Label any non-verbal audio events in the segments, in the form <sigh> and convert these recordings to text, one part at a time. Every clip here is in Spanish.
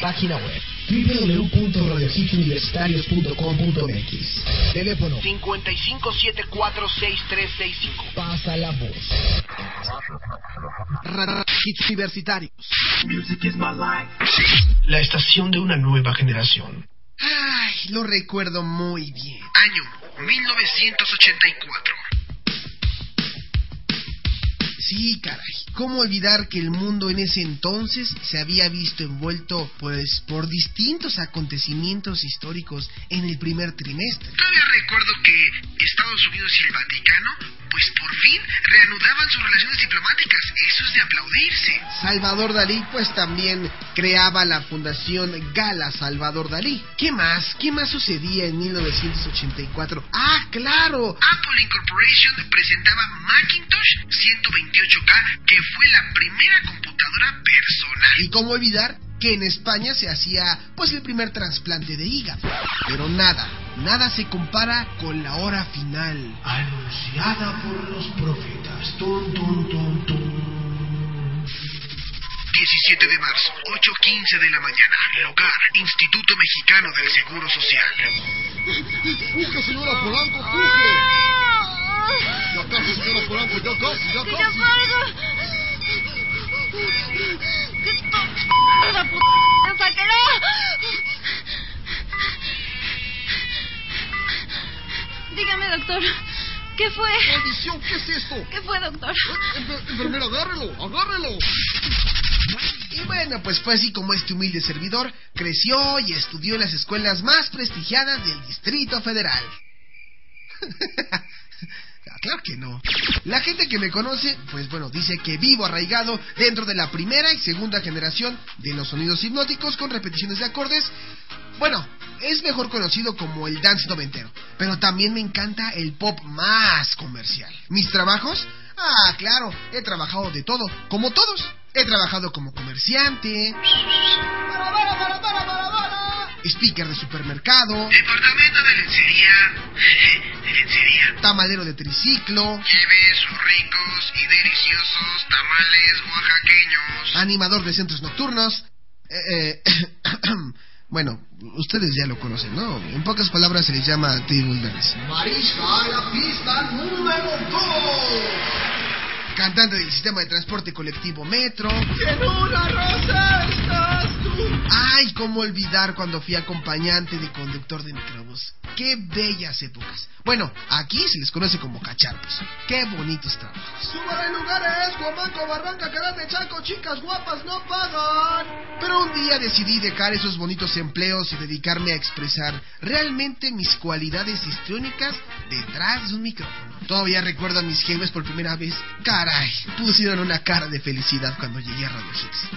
Página web www.radiohitsuniversitarios.com.mx Teléfono 55746365. Pasa la voz. Radio Hits Universitarios. Music is my life. La estación de una nueva generación. Ay, lo recuerdo muy bien. Año 1984. Sí, caray. ¿Cómo olvidar que el mundo en ese entonces se había visto envuelto, pues, por distintos acontecimientos históricos en el primer trimestre? Todavía recuerdo que Estados Unidos y el Vaticano, pues por fin reanudaban sus relaciones diplomáticas. Eso es de aplaudirse. Salvador Dalí, pues también creaba la fundación Gala Salvador Dalí. ¿Qué más? ¿Qué más sucedía en 1984? Ah, claro. Apple Incorporation presentaba Macintosh 128K, que fue la primera computadora personal. ¿Y cómo olvidar que en España se hacía pues el primer trasplante de hígado? Pero nada, nada se compara con la hora final. Anunciada por los profetas. Tum, tum, tum, tum. 17 de marzo, 8.15 de la mañana. Lugar, Instituto Mexicano del Seguro Social. ¡Puje, señora Polanco, puje! Ya casi, señora Polanco, ya casi, ya ¡Que ya casi. Dígame, doctor. ¿Qué fue? ¡Maldición! ¿Qué es esto? ¿Qué fue, doctor? Enfer- Enfermera, agárrelo, agárrelo. Y bueno, pues fue así como este humilde servidor creció y estudió en las escuelas más prestigiadas del Distrito Federal. <laughs> Claro que no. La gente que me conoce, pues bueno, dice que vivo arraigado dentro de la primera y segunda generación de los sonidos hipnóticos con repeticiones de acordes. Bueno, es mejor conocido como el dance noventero, pero también me encanta el pop más comercial. ¿Mis trabajos? Ah, claro, he trabajado de todo, como todos. He trabajado como comerciante, speaker de supermercado, departamento de lencería, de lencería, tamalero de triciclo, lleve sus ricos y deliciosos tamales oaxaqueños, animador de centros nocturnos, eh, eh, <coughs> bueno, ustedes ya lo conocen, ¿no? En pocas palabras se les llama table dance. Marisca a la pista número 2. Cantante del sistema de transporte colectivo Metro. En una rosa estás tú. Ay, cómo olvidar cuando fui acompañante de conductor de microbús. Qué bellas épocas. Bueno, aquí se les conoce como cacharpos. Qué bonitos trabajos. Suba de lugares, Guamanco, Barranca, Carate, Chaco, chicas guapas no pagan. Pero un día decidí dejar esos bonitos empleos y dedicarme a expresar realmente mis cualidades histriónicas detrás de un micrófono. Todavía recuerdo a mis jefes por primera vez. Caray, pusieron una cara de felicidad cuando llegué a Radio Hits.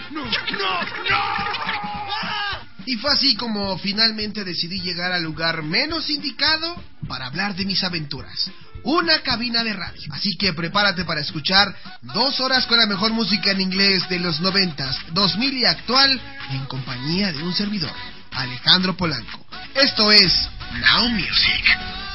Y fue así como finalmente decidí llegar al lugar menos indicado para hablar de mis aventuras. Una cabina de radio. Así que prepárate para escuchar dos horas con la mejor música en inglés de los noventas, 2000 y actual en compañía de un servidor, Alejandro Polanco. Esto es Now Music.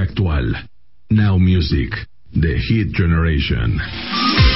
Actual. Now Music, The Hit Generation.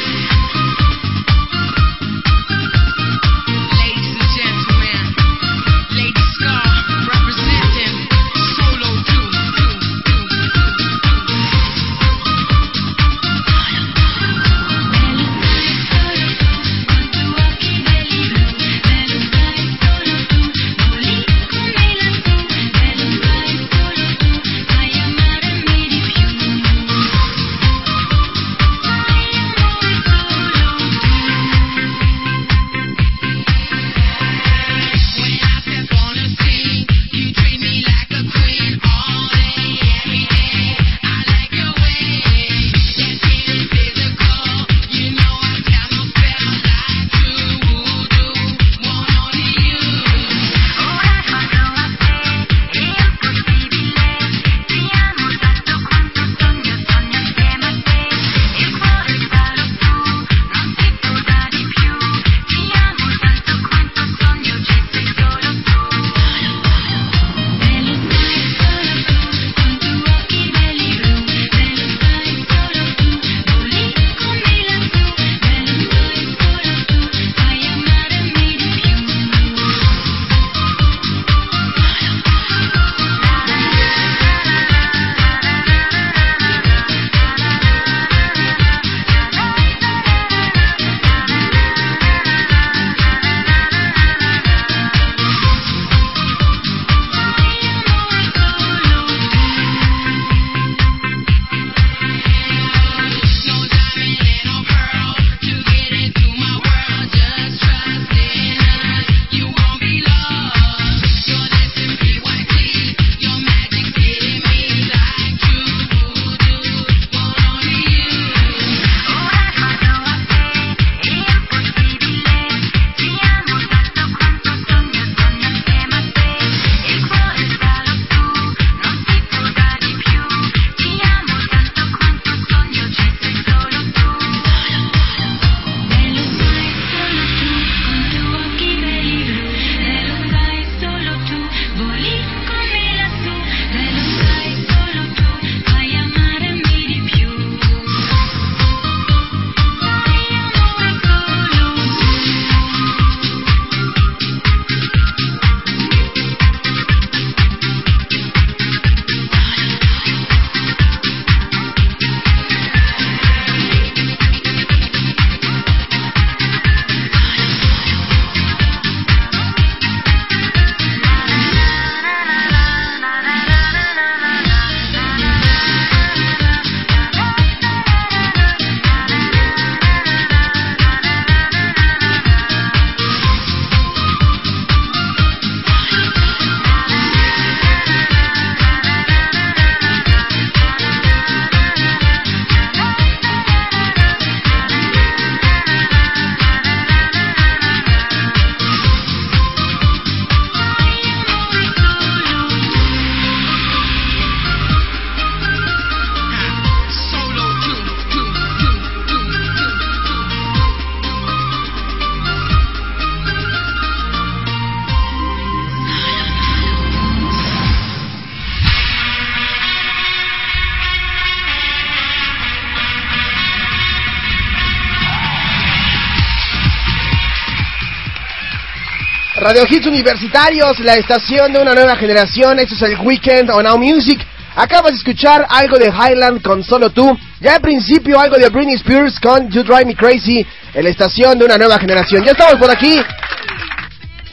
Radio Hits Universitarios, la estación de una nueva generación. Esto es el Weekend on Now Music. Acabas de escuchar algo de Highland con Solo Tú. Ya al principio algo de Britney Spears con You Drive Me Crazy en la estación de una nueva generación. Ya estamos por aquí.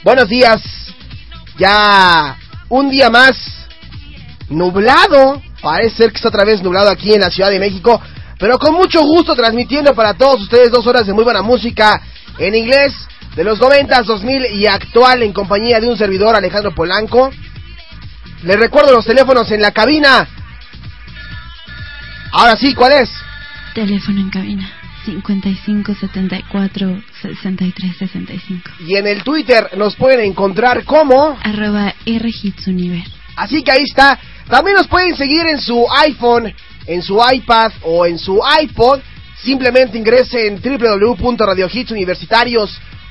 Buenos días. Ya un día más nublado. Parece ser que está otra vez nublado aquí en la Ciudad de México. Pero con mucho gusto transmitiendo para todos ustedes dos horas de muy buena música en inglés de los 90, 2000 y actual en compañía de un servidor Alejandro Polanco. Les recuerdo los teléfonos en la cabina. Ahora sí, ¿cuál es? Teléfono en cabina 55 74 63 65. Y en el Twitter nos pueden encontrar como arroba Rhitsuniver. Así que ahí está. También nos pueden seguir en su iPhone, en su iPad o en su iPod. Simplemente ingrese en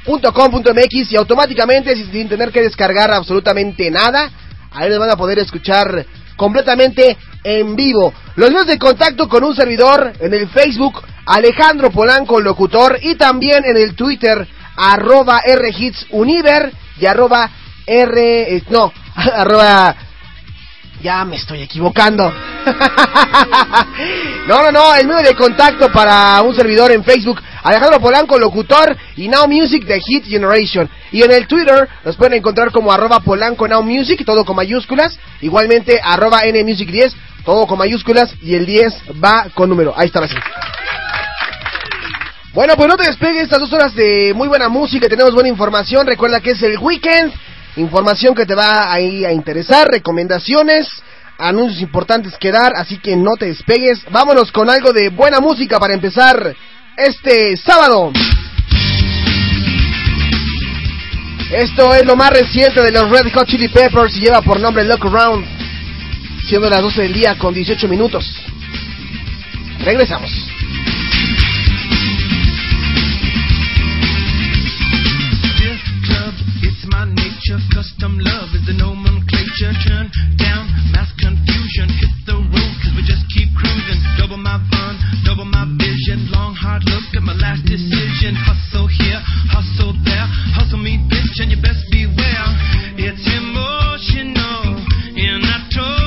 www.radiohitsuniversitarios.com.mx y automáticamente, sin tener que descargar absolutamente nada, ahí les van a poder escuchar completamente en vivo. Los medios de contacto con un servidor en el Facebook, Alejandro Polanco Locutor, y también en el Twitter, arroba Univer y arroba R, no, <laughs> arroba, ya me estoy equivocando. <laughs> no, no, no, el medio de contacto para un servidor en Facebook, Alejandro Polanco, locutor, y Now Music de Hit Generation. Y en el Twitter nos pueden encontrar como arroba Polanco Now Music, todo con mayúsculas. Igualmente arroba NMusic 10, todo con mayúsculas, y el 10 va con número. Ahí está, así. Bueno, pues no te despegues estas dos horas de muy buena música, tenemos buena información. Recuerda que es el weekend, información que te va ahí a interesar, recomendaciones, anuncios importantes que dar, así que no te despegues. Vámonos con algo de buena música para empezar este sábado. Esto es lo más reciente de los Red Hot Chili Peppers y lleva por nombre Look Around, siendo las 12 del día con 18 minutos. Regresamos. Custom love is the nomenclature. Turn down mass confusion. Hit the road, cause we just keep cruising. Double my fun, double my vision. Long, hard look at my last decision. Hustle here, hustle there. Hustle me, bitch, and you best beware. It's emotional, and I told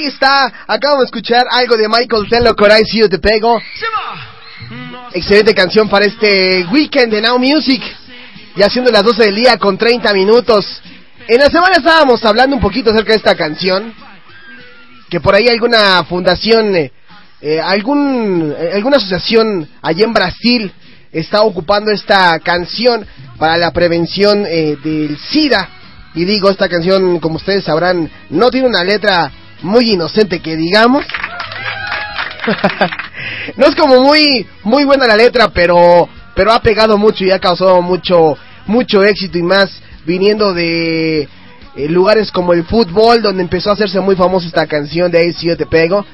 Ahí está, acabamos de escuchar algo de Michael Tello con I See You Te Pego. Excelente canción para este weekend de Now Music. Ya siendo las 12 del día con 30 minutos. En la semana estábamos hablando un poquito acerca de esta canción. Que por ahí alguna fundación, eh, eh, algún, eh, alguna asociación allá en Brasil está ocupando esta canción para la prevención eh, del SIDA. Y digo, esta canción, como ustedes sabrán, no tiene una letra muy inocente que digamos. <laughs> no es como muy muy buena la letra, pero pero ha pegado mucho y ha causado mucho mucho éxito y más viniendo de eh, lugares como el fútbol donde empezó a hacerse muy famosa esta canción de Ahí si yo te pego.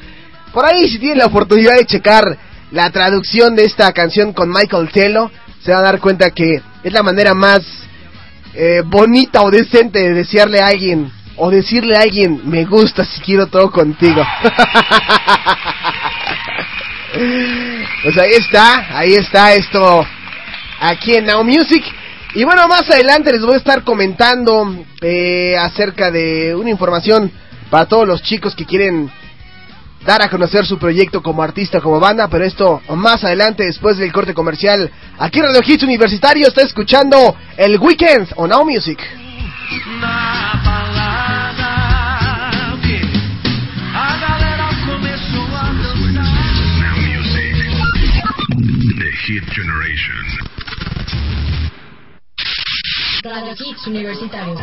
Por ahí si tienen la oportunidad de checar la traducción de esta canción con Michael Tello, se van a dar cuenta que es la manera más eh, bonita o decente de desearle a alguien o decirle a alguien me gusta si quiero todo contigo. <laughs> pues ahí está, ahí está esto aquí en Now Music. Y bueno, más adelante les voy a estar comentando eh, acerca de una información para todos los chicos que quieren dar a conocer su proyecto como artista, como banda, pero esto más adelante, después del corte comercial. Aquí en Radio Hits Universitario está escuchando el Weekend on Now Music. Hit Generation. Radio Hits Universitario.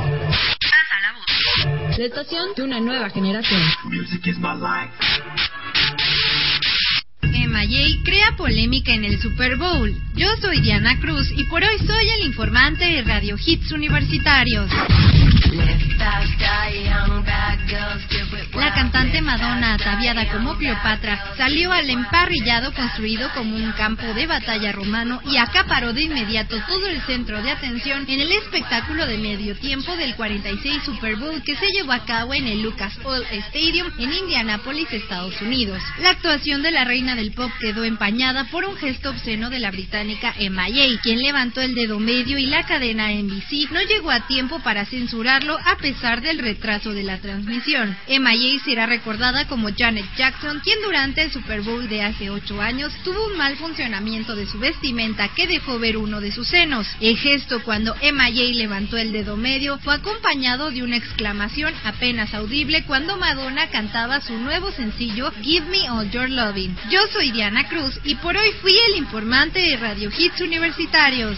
La estación de una nueva generación. MJ crea polémica en el Super Bowl. Yo soy Diana Cruz y por hoy soy el informante de Radio Hits Universitarios. La cantante Madonna, ataviada como Cleopatra, salió al emparrillado construido como un campo de batalla romano y acaparó de inmediato todo el centro de atención en el espectáculo de medio tiempo del 46 Super Bowl que se llevó a cabo en el Lucas Oil Stadium en Indianápolis, Estados Unidos. La actuación de la reina del pop quedó empañada por un gesto obsceno de la británica MIA, quien levantó el dedo medio y la cadena NBC no llegó a tiempo para censurarlo a pesar del retraso de la transmisión. MIA será recordada como Janet Jackson, quien durante el Super Bowl de hace ocho años tuvo un mal funcionamiento de su vestimenta que dejó ver uno de sus senos. El gesto cuando MIA levantó el dedo medio fue acompañado de una exclamación apenas audible cuando Madonna cantaba su nuevo sencillo Give Me All Your Loving. Yo soy Diana Cruz y por hoy fui el informante de Radio Hits Universitarios.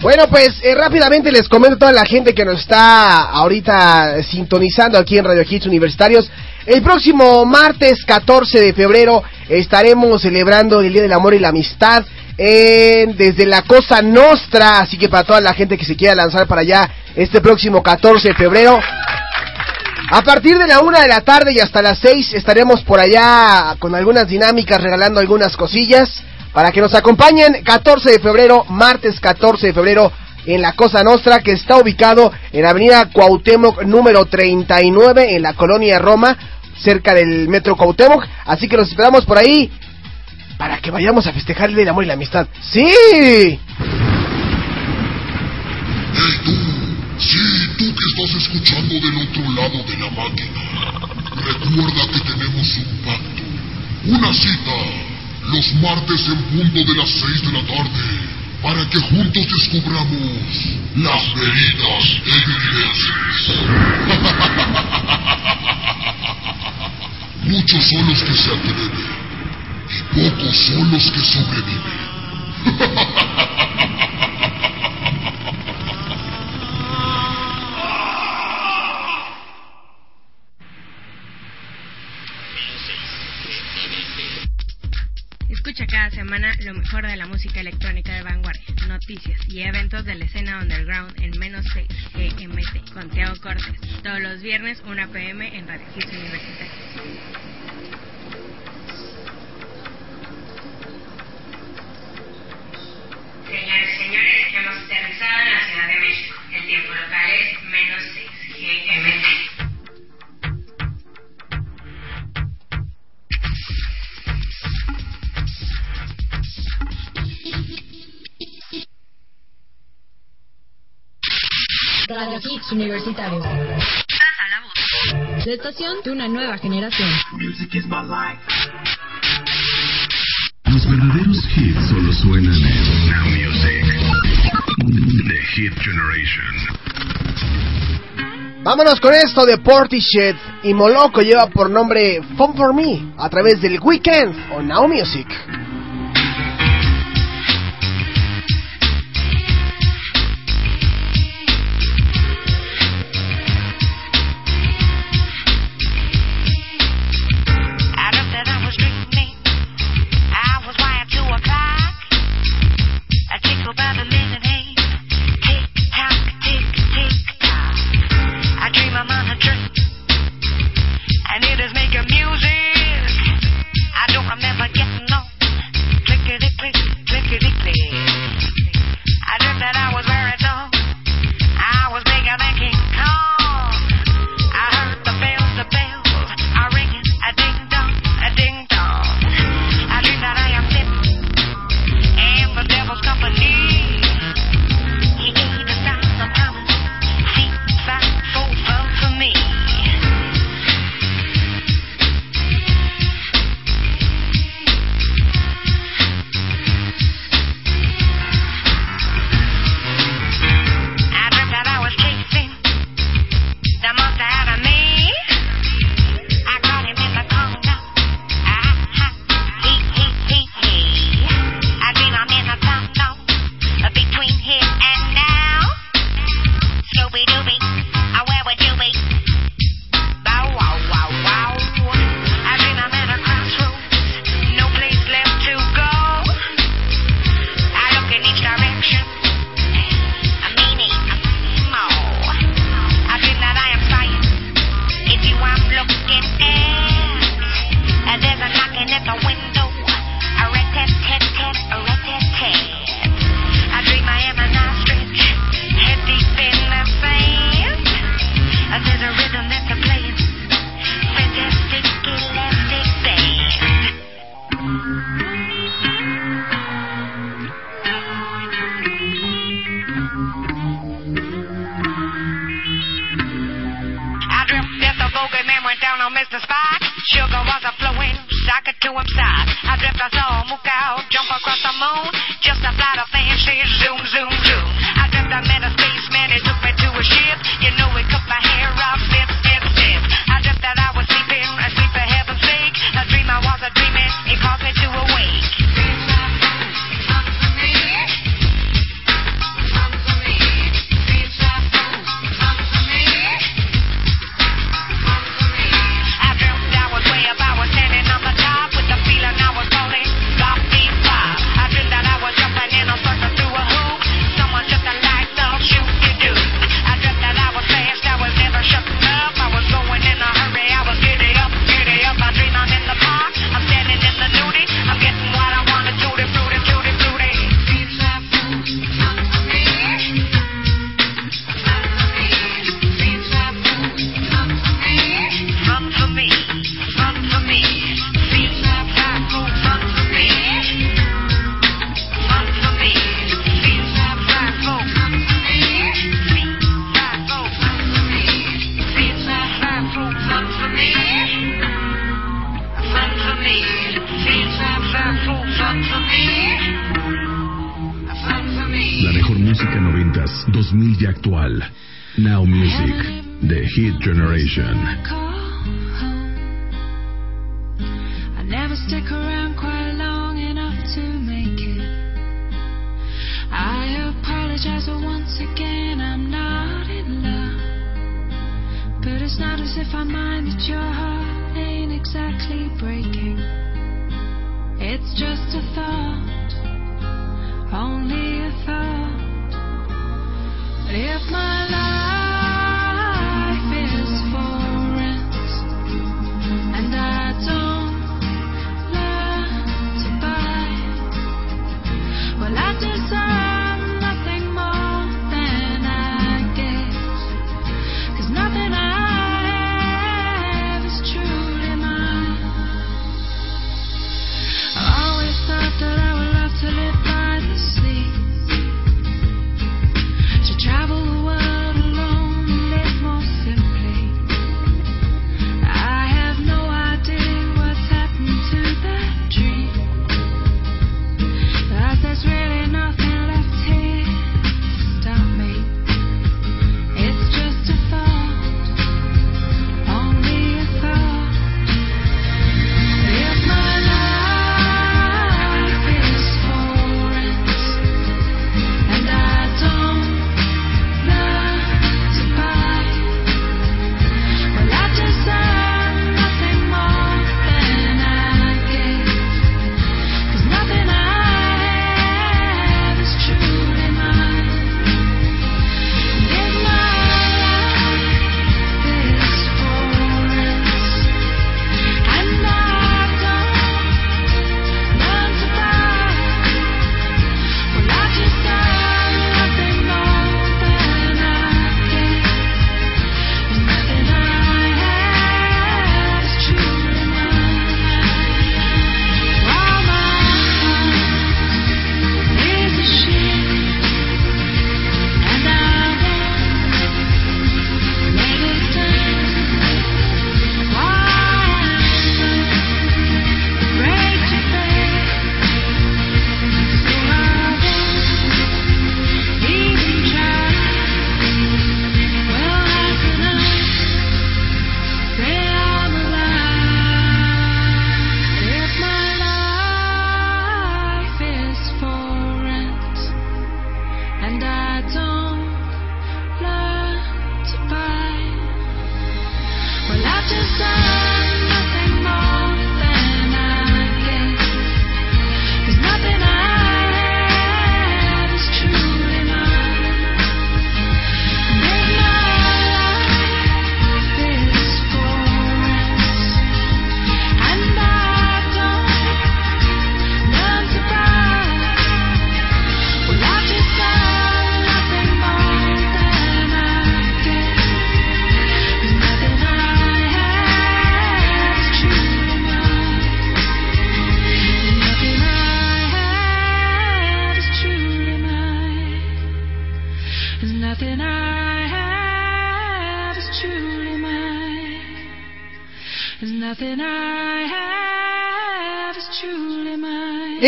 Bueno, pues eh, rápidamente les comento a toda la gente que nos está ahorita sintonizando aquí en Radio Hits Universitarios. El próximo martes 14 de febrero estaremos celebrando el Día del Amor y la Amistad en- desde la Cosa Nostra. Así que para toda la gente que se quiera lanzar para allá este próximo 14 de febrero. A partir de la una de la tarde y hasta las 6 estaremos por allá con algunas dinámicas regalando algunas cosillas para que nos acompañen 14 de febrero, martes 14 de febrero en la Cosa Nostra que está ubicado en Avenida Cuauhtémoc número 39 en la colonia Roma, cerca del Metro Cuauhtémoc, así que los esperamos por ahí para que vayamos a festejar el amor y la amistad. ¡Sí! Sí, tú que estás escuchando del otro lado de la máquina, recuerda que tenemos un pacto, una cita, los martes en punto de las seis de la tarde, para que juntos descubramos las heridas ingleses. <laughs> Muchos son los que se atreven y pocos son los que sobreviven. <laughs> Cada semana lo mejor de la música electrónica de vanguardia, noticias y eventos de la escena underground en menos 6 GMT con Teo Cortés. Todos los viernes 1 pm en Radio Hits Universitario. Señores señores, hemos aterrizado en la Ciudad de México. El tiempo local es menos 6 GMT. Radio Hits Universitario. La estación de una nueva generación. Los verdaderos hits solo suenan en Now Music. The Hit Generation. Vámonos con esto de Portishead y Moloco lleva por nombre Fun for Me a través del Weekend o Now Music. Generation.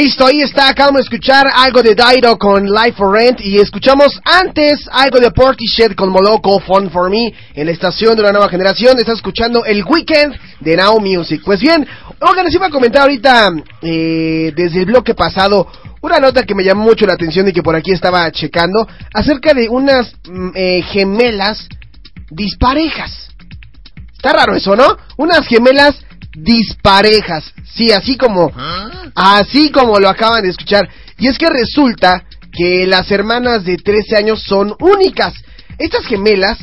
Listo, ahí está, acabamos de escuchar algo de Dido con Life for Rent y escuchamos antes algo de Portishead con Moloko Fun for Me en la estación de una nueva generación. Estás escuchando el weekend de Now Music. Pues bien, oigan, les iba a comentar ahorita eh, desde el bloque pasado una nota que me llamó mucho la atención y que por aquí estaba checando acerca de unas mm, eh, gemelas disparejas. Está raro eso, ¿no? Unas gemelas disparejas. Sí, así como así como lo acaban de escuchar. Y es que resulta que las hermanas de 13 años son únicas. Estas gemelas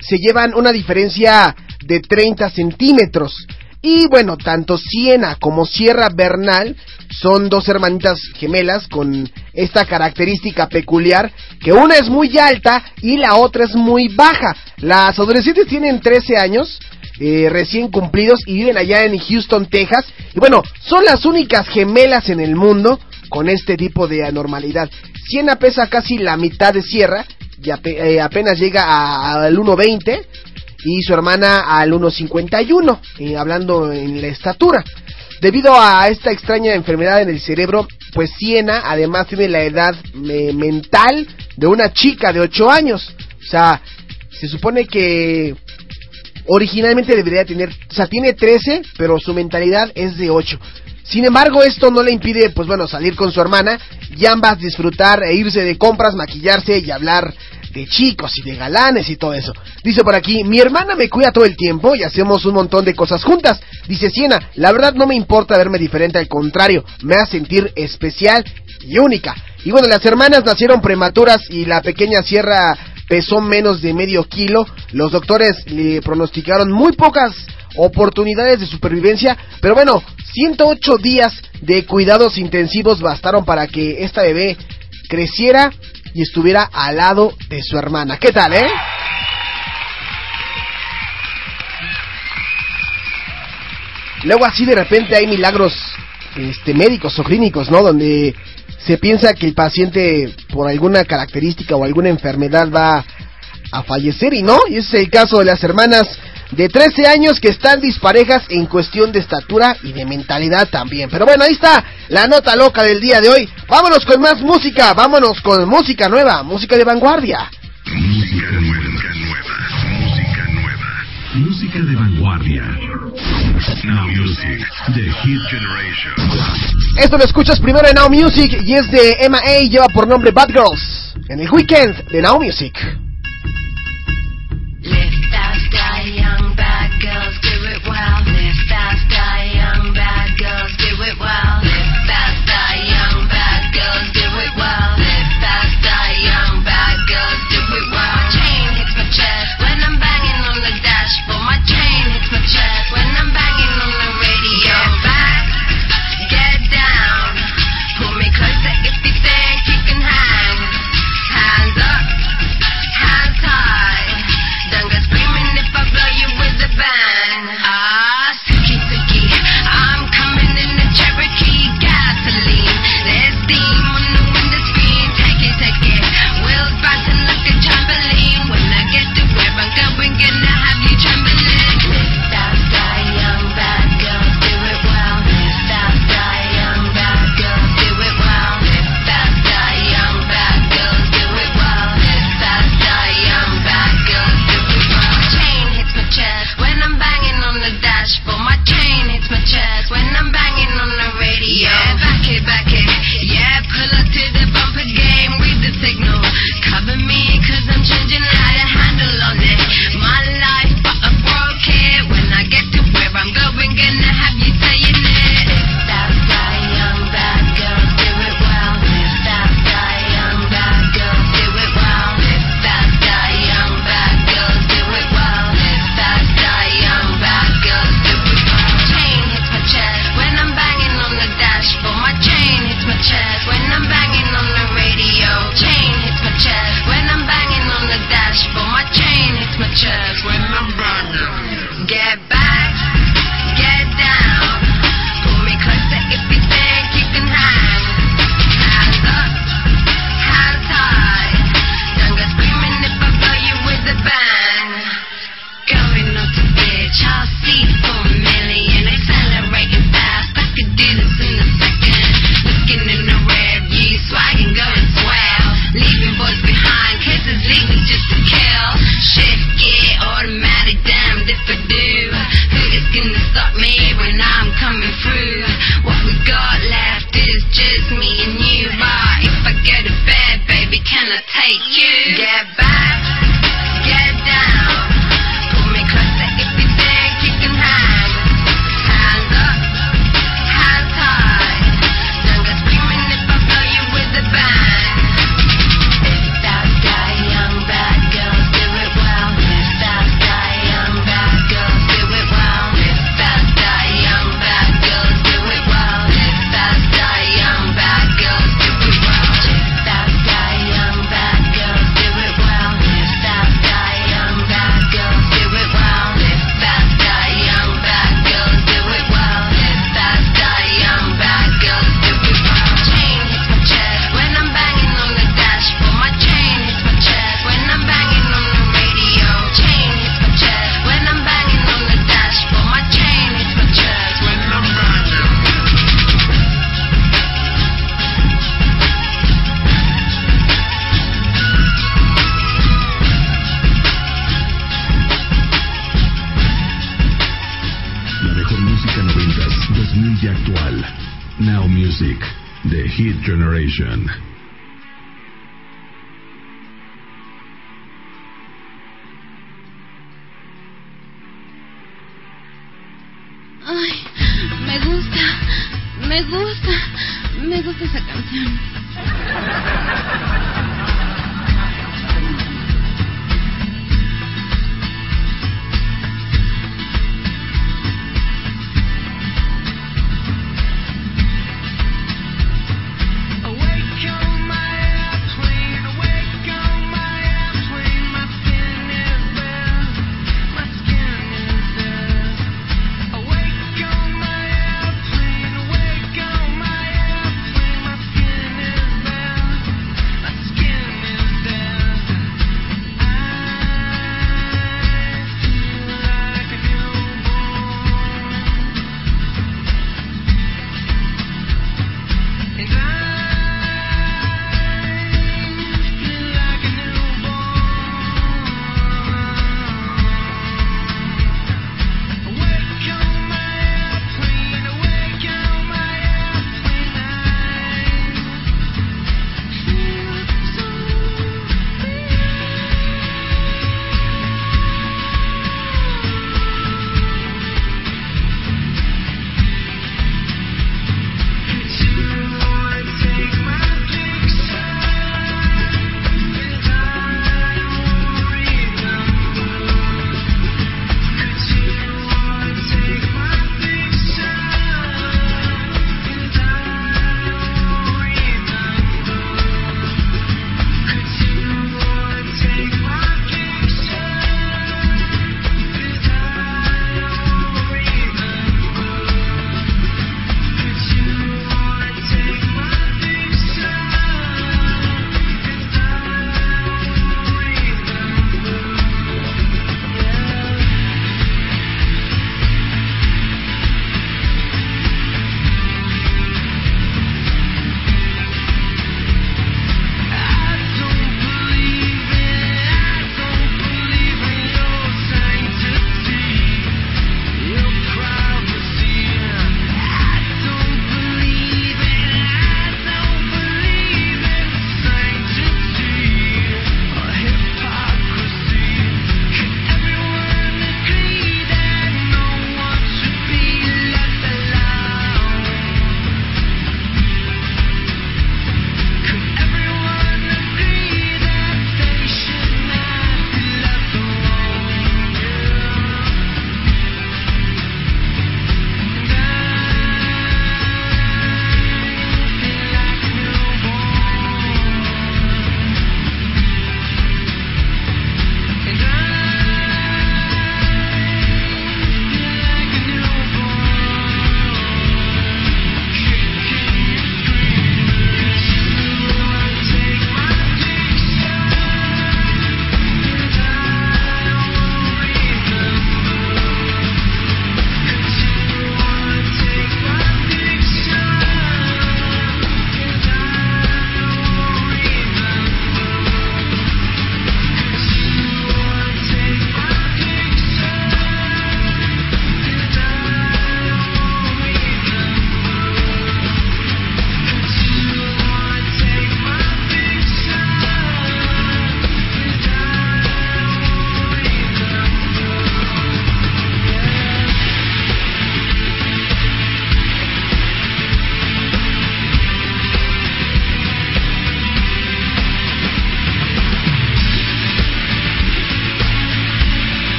se llevan una diferencia de 30 centímetros. Y bueno, tanto Siena como Sierra Bernal son dos hermanitas gemelas con esta característica peculiar, que una es muy alta y la otra es muy baja. Las adolescentes tienen 13 años, eh, recién cumplidos y viven allá en Houston, Texas. Y bueno, son las únicas gemelas en el mundo con este tipo de anormalidad. Siena pesa casi la mitad de Sierra y eh, apenas llega al 1.20 y su hermana al 1.51, eh, hablando en la estatura. Debido a esta extraña enfermedad en el cerebro, pues Siena además tiene la edad eh, mental de una chica de 8 años. O sea, se supone que originalmente debería tener, o sea, tiene 13, pero su mentalidad es de 8. Sin embargo, esto no le impide, pues bueno, salir con su hermana y ambas disfrutar e irse de compras, maquillarse y hablar de chicos y de galanes y todo eso. Dice por aquí, mi hermana me cuida todo el tiempo y hacemos un montón de cosas juntas. Dice Siena, la verdad no me importa verme diferente, al contrario, me hace sentir especial y única. Y bueno, las hermanas nacieron prematuras y la pequeña Sierra pesó menos de medio kilo. Los doctores le pronosticaron muy pocas oportunidades de supervivencia, pero bueno, 108 días de cuidados intensivos bastaron para que esta bebé creciera y estuviera al lado de su hermana. ¿Qué tal, eh? Luego así de repente hay milagros este médicos o clínicos, ¿no? Donde se piensa que el paciente por alguna característica o alguna enfermedad va a fallecer y no, y ese es el caso de las hermanas de 13 años que están disparejas en cuestión de estatura y de mentalidad también. Pero bueno, ahí está la nota loca del día de hoy. Vámonos con más música, vámonos con música nueva, música de vanguardia. Música nueva. Música de vanguardia. Now Music, The Hit Generation. Esto lo escuchas primero en Now Music y es de Emma A. y lleva por nombre Bad Girls. En el weekend de Now Music. Live fast, die young, bad girls do it well. Live fast, die Ay, me gusta, me gusta, me gusta esa canción.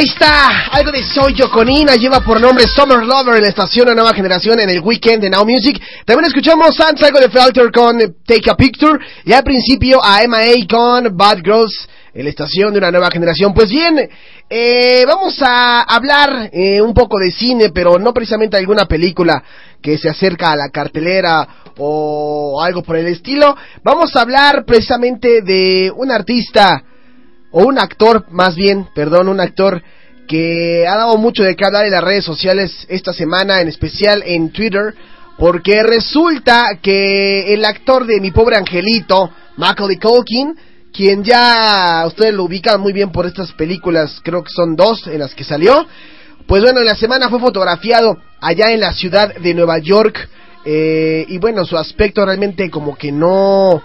Ahí está, algo de Soy Yoconina, lleva por nombre Summer Lover en la estación de nueva generación en el weekend de Now Music. También escuchamos antes algo de Felter con Take a Picture y al principio a MA con Bad Girls en la estación de una nueva generación. Pues bien, eh, vamos a hablar eh, un poco de cine, pero no precisamente alguna película que se acerca a la cartelera o algo por el estilo. Vamos a hablar precisamente de un artista o un actor, más bien, perdón, un actor que ha dado mucho de qué hablar en las redes sociales esta semana, en especial en Twitter, porque resulta que el actor de Mi Pobre Angelito, Macaulay Culkin, quien ya ustedes lo ubican muy bien por estas películas, creo que son dos en las que salió, pues bueno, en la semana fue fotografiado allá en la ciudad de Nueva York, eh, y bueno, su aspecto realmente como que no,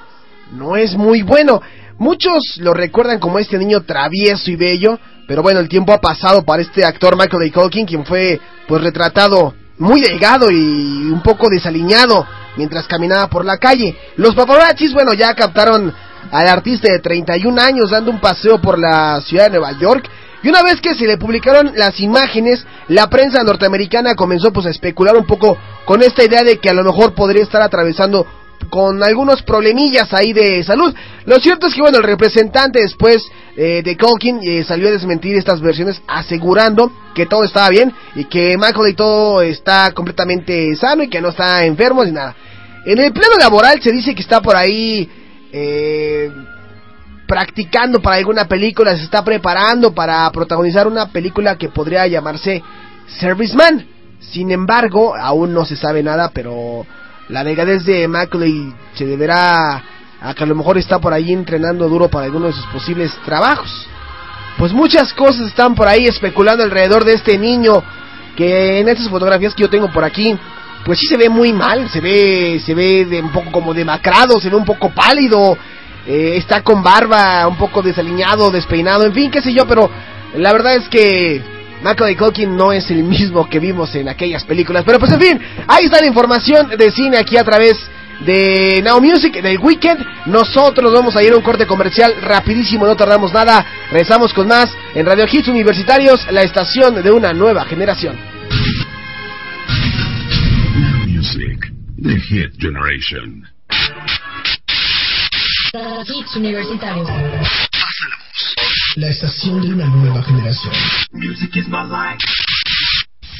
no es muy bueno. Muchos lo recuerdan como este niño travieso y bello, pero bueno, el tiempo ha pasado para este actor Michael A. Culkin, quien fue pues retratado muy delgado y un poco desaliñado mientras caminaba por la calle. Los paparazzis, bueno, ya captaron al artista de 31 años dando un paseo por la ciudad de Nueva York Y una vez que se le publicaron las imágenes, la prensa norteamericana comenzó pues a especular un poco con esta idea de que a lo mejor podría estar atravesando con algunos problemillas ahí de salud. Lo cierto es que bueno, el representante después eh, de Culkin eh, salió a desmentir estas versiones asegurando que todo estaba bien y que Michael y todo está completamente sano y que no está enfermo ni nada. En el plano laboral se dice que está por ahí eh, practicando para alguna película, se está preparando para protagonizar una película que podría llamarse Serviceman. Sin embargo, aún no se sabe nada, pero la delgadez de Macaulay se deberá a que a lo mejor está por ahí entrenando duro para alguno de sus posibles trabajos. Pues muchas cosas están por ahí especulando alrededor de este niño que en estas fotografías que yo tengo por aquí, pues sí se ve muy mal, se ve se ve de un poco como demacrado, se ve un poco pálido, eh, está con barba, un poco desaliñado, despeinado, en fin, qué sé yo, pero la verdad es que Macaulay Culkin no es el mismo que vimos en aquellas películas. Pero pues en fin, ahí está la información de cine aquí a través de Now Music, del Weekend. Nosotros vamos a ir a un corte comercial rapidísimo, no tardamos nada. Regresamos con más en Radio Hits Universitarios, la estación de una nueva generación. Now Music, The Hit Generation. Radio Hits Universitarios. La estación de una nueva generación. Music is my life.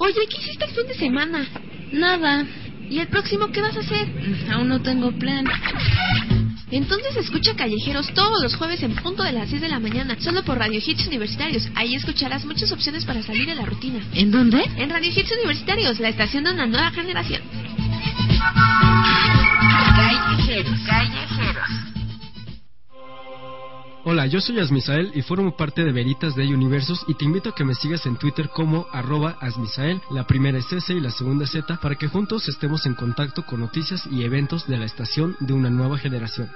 Oye, ¿qué hiciste el fin de semana? Nada. ¿Y el próximo qué vas a hacer? Aún no tengo plan. Entonces escucha Callejeros todos los jueves en punto de las 6 de la mañana, solo por Radio Hits Universitarios. Ahí escucharás muchas opciones para salir de la rutina. ¿En dónde? En Radio Hits Universitarios, la estación de una nueva generación. Callejeros. Callejeros. Hola, yo soy Asmisael y formo parte de Veritas de Universos y te invito a que me sigas en Twitter como arroba Asmisael, la primera es S y la segunda Z, para que juntos estemos en contacto con noticias y eventos de la estación de una nueva generación.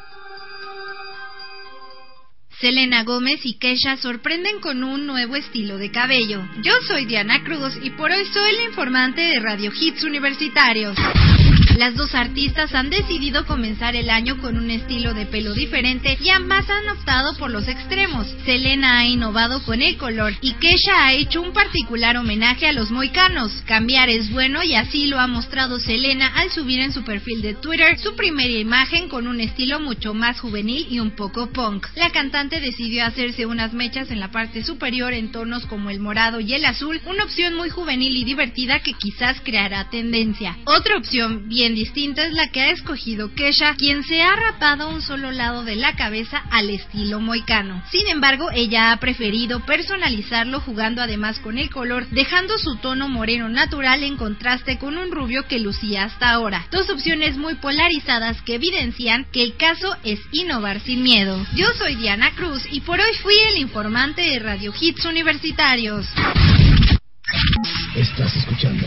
Selena Gómez y Kesha sorprenden con un nuevo estilo de cabello. Yo soy Diana Cruz y por hoy soy la informante de Radio Hits Universitarios. Las dos artistas han decidido comenzar el año con un estilo de pelo diferente y ambas han optado por los extremos. Selena ha innovado con el color y Kesha ha hecho un particular homenaje a los moicanos. Cambiar es bueno y así lo ha mostrado Selena al subir en su perfil de Twitter su primera imagen con un estilo mucho más juvenil y un poco punk. La cantante decidió hacerse unas mechas en la parte superior en tonos como el morado y el azul, una opción muy juvenil y divertida que quizás creará tendencia. Otra opción bien distinta es la que ha escogido Kesha, quien se ha rapado un solo lado de la cabeza al estilo moicano. Sin embargo, ella ha preferido personalizarlo jugando además con el color, dejando su tono moreno natural en contraste con un rubio que lucía hasta ahora. Dos opciones muy polarizadas que evidencian que el caso es innovar sin miedo. Yo soy Diana Cruz y por hoy fui el informante de Radio Hits Universitarios. Estás escuchando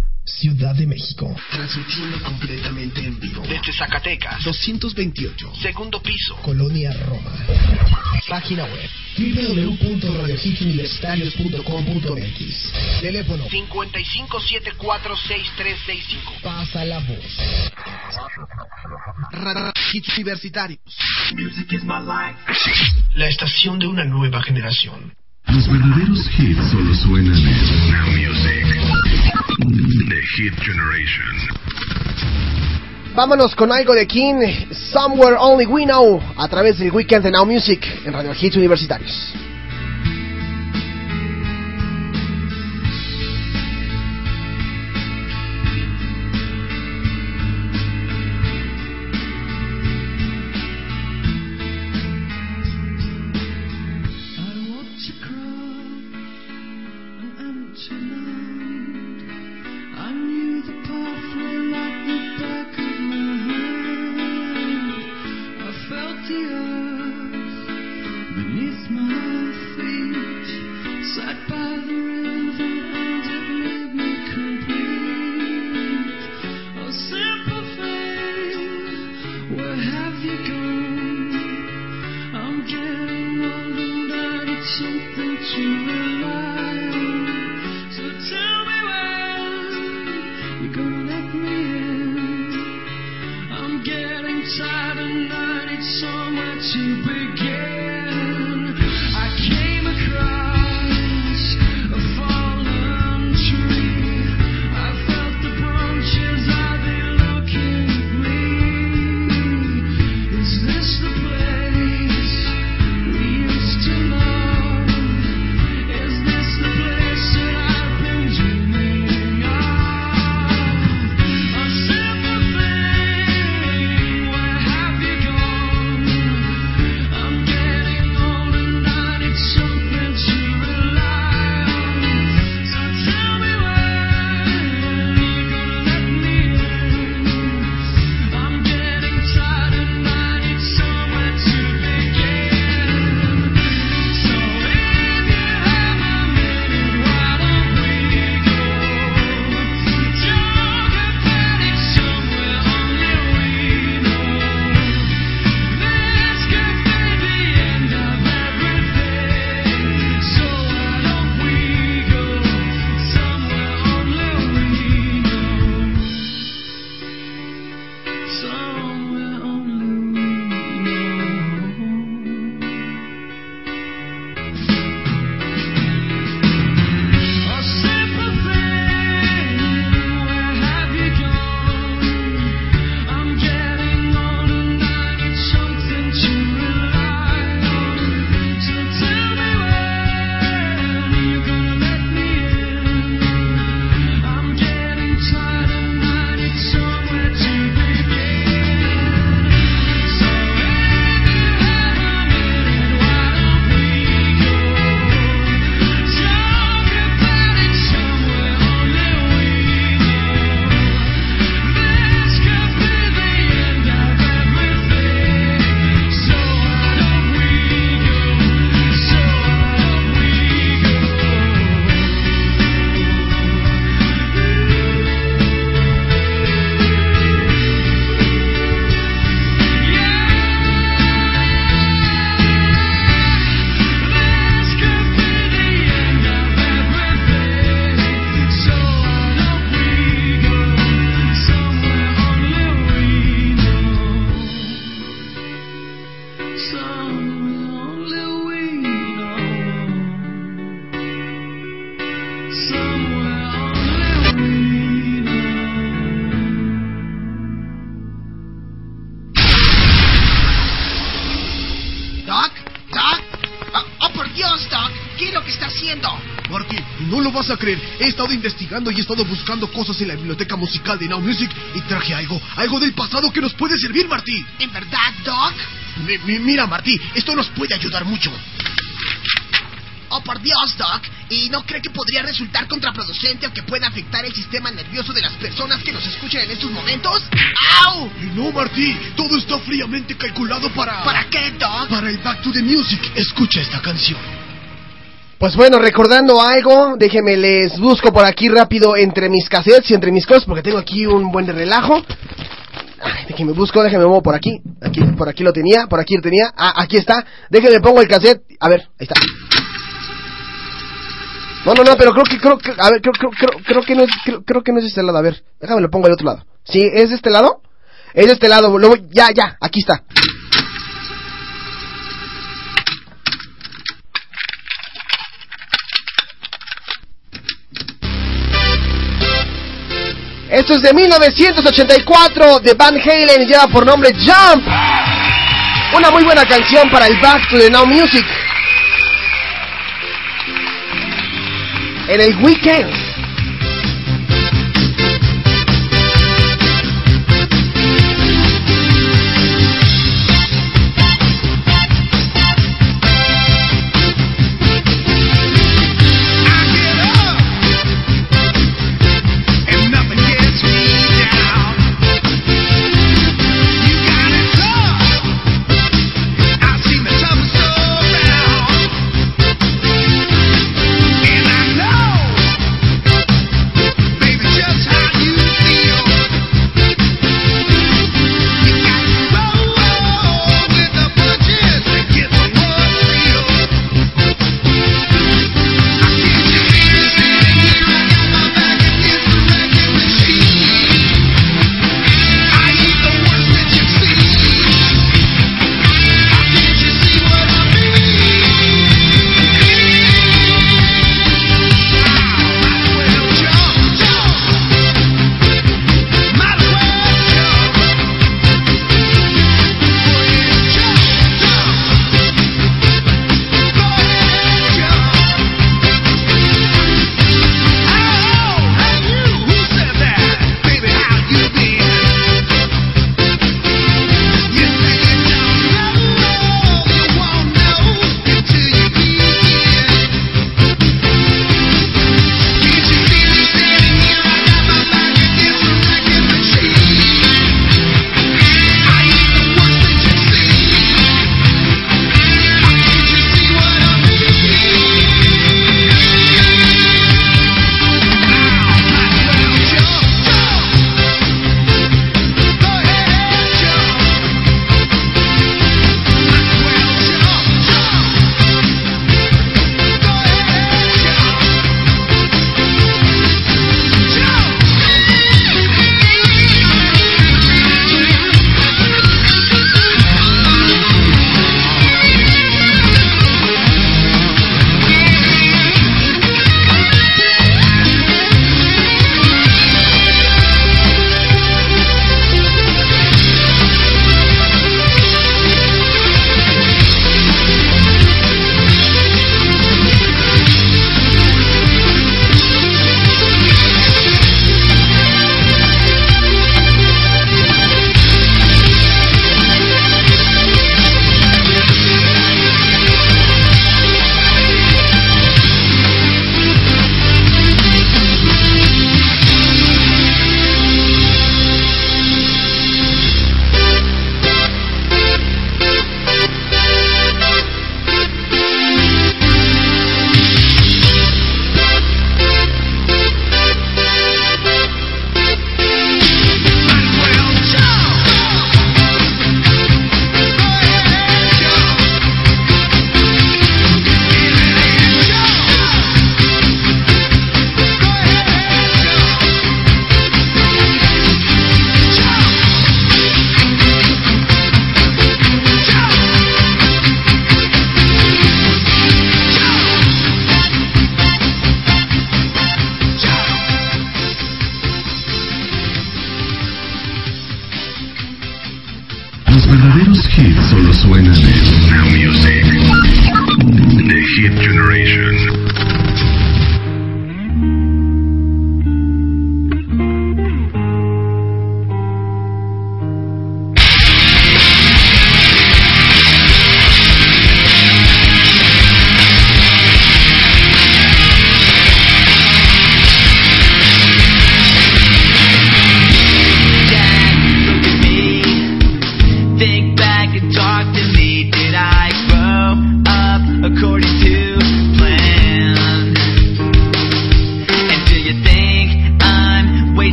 Ciudad de México. Transmitiendo completamente en vivo. Desde Zacatecas. 228. Segundo piso. Colonia Roma. Página web www.radiohitsuniversitarios.com.mx Teléfono 55746365. Pasa la voz. Radio Hits Universitarios. Music is my life. La estación de una nueva generación. Los verdaderos hits solo suenan en Now Music. The Hit Generation. Vámonos con algo de King, Somewhere Only We Know, a través del Weekend de Now Music en Radio Hits Universitarios. A creer. He estado investigando y he estado buscando cosas en la biblioteca musical de Now Music y traje algo, algo del pasado que nos puede servir, Marty. ¿En verdad, Doc? Mi- mi- mira, Marty, esto nos puede ayudar mucho. Oh, por Dios, Doc. ¿Y no cree que podría resultar contraproducente o que pueda afectar el sistema nervioso de las personas que nos escuchan en estos momentos? ¡Au! Y no, Marty, todo está fríamente calculado para... ¿Para qué, Doc? Para el Back to the Music. Escucha esta canción. Pues bueno, recordando algo, déjenme les busco por aquí rápido entre mis cassettes y entre mis cosas, porque tengo aquí un buen de relajo. Ay, déjenme busco, déjenme muevo por aquí. Aquí, por aquí lo tenía, por aquí lo tenía. Ah, aquí está. Déjenme pongo el cassette. A ver, ahí está. No, no, no, pero creo que, creo que, a ver, creo, creo, creo, creo que no es, creo, creo que no es de este lado. A ver, déjame lo pongo del otro lado. ¿Sí? ¿Es de este lado? Es de este lado. Luego, ya, ya, aquí está. Esto es de 1984 de Van Halen y lleva por nombre Jump. Una muy buena canción para el Back to the Now Music. En el weekend.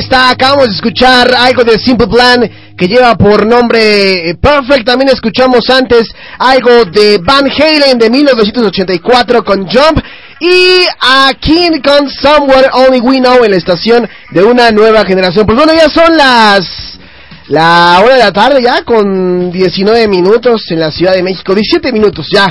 Está, acabamos de escuchar algo de Simple Plan que lleva por nombre eh, Perfect. También escuchamos antes algo de Van Halen de 1984 con Jump. Y aquí con Somewhere Only We Know en la estación de una nueva generación. Pues bueno, ya son las... La hora de la tarde ya con 19 minutos en la Ciudad de México. 17 minutos ya.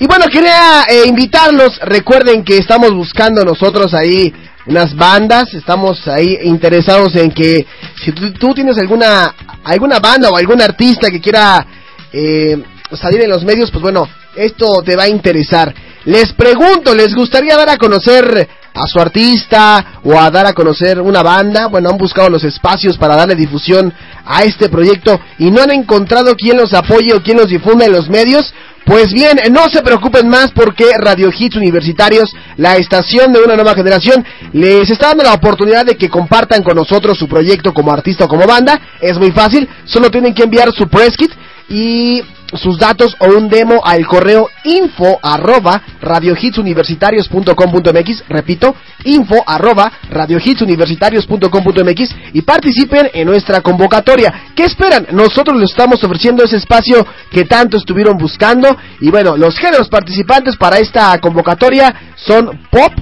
Y bueno, quería eh, invitarlos. Recuerden que estamos buscando nosotros ahí unas bandas. Estamos ahí interesados en que si tú, tienes alguna alguna banda o algún artista que quiera eh, salir en los medios, pues bueno, esto te va a interesar. Les pregunto, ¿les gustaría dar a conocer a su artista o a dar a conocer una banda? Bueno, han buscado los espacios para darle difusión a este proyecto y no han encontrado quien los apoye o quien los difunda en los medios. Pues bien, no se preocupen más porque Radio Hits Universitarios, la estación de una nueva generación, les está dando la oportunidad de que compartan con nosotros su proyecto como artista o como banda. Es muy fácil, solo tienen que enviar su press kit y sus datos o un demo al correo info arroba radiohitsuniversitarios.com.mx repito, info arroba radiohitsuniversitarios.com.mx y participen en nuestra convocatoria. ¿Qué esperan? Nosotros les estamos ofreciendo ese espacio que tanto estuvieron buscando y bueno, los géneros participantes para esta convocatoria son pop,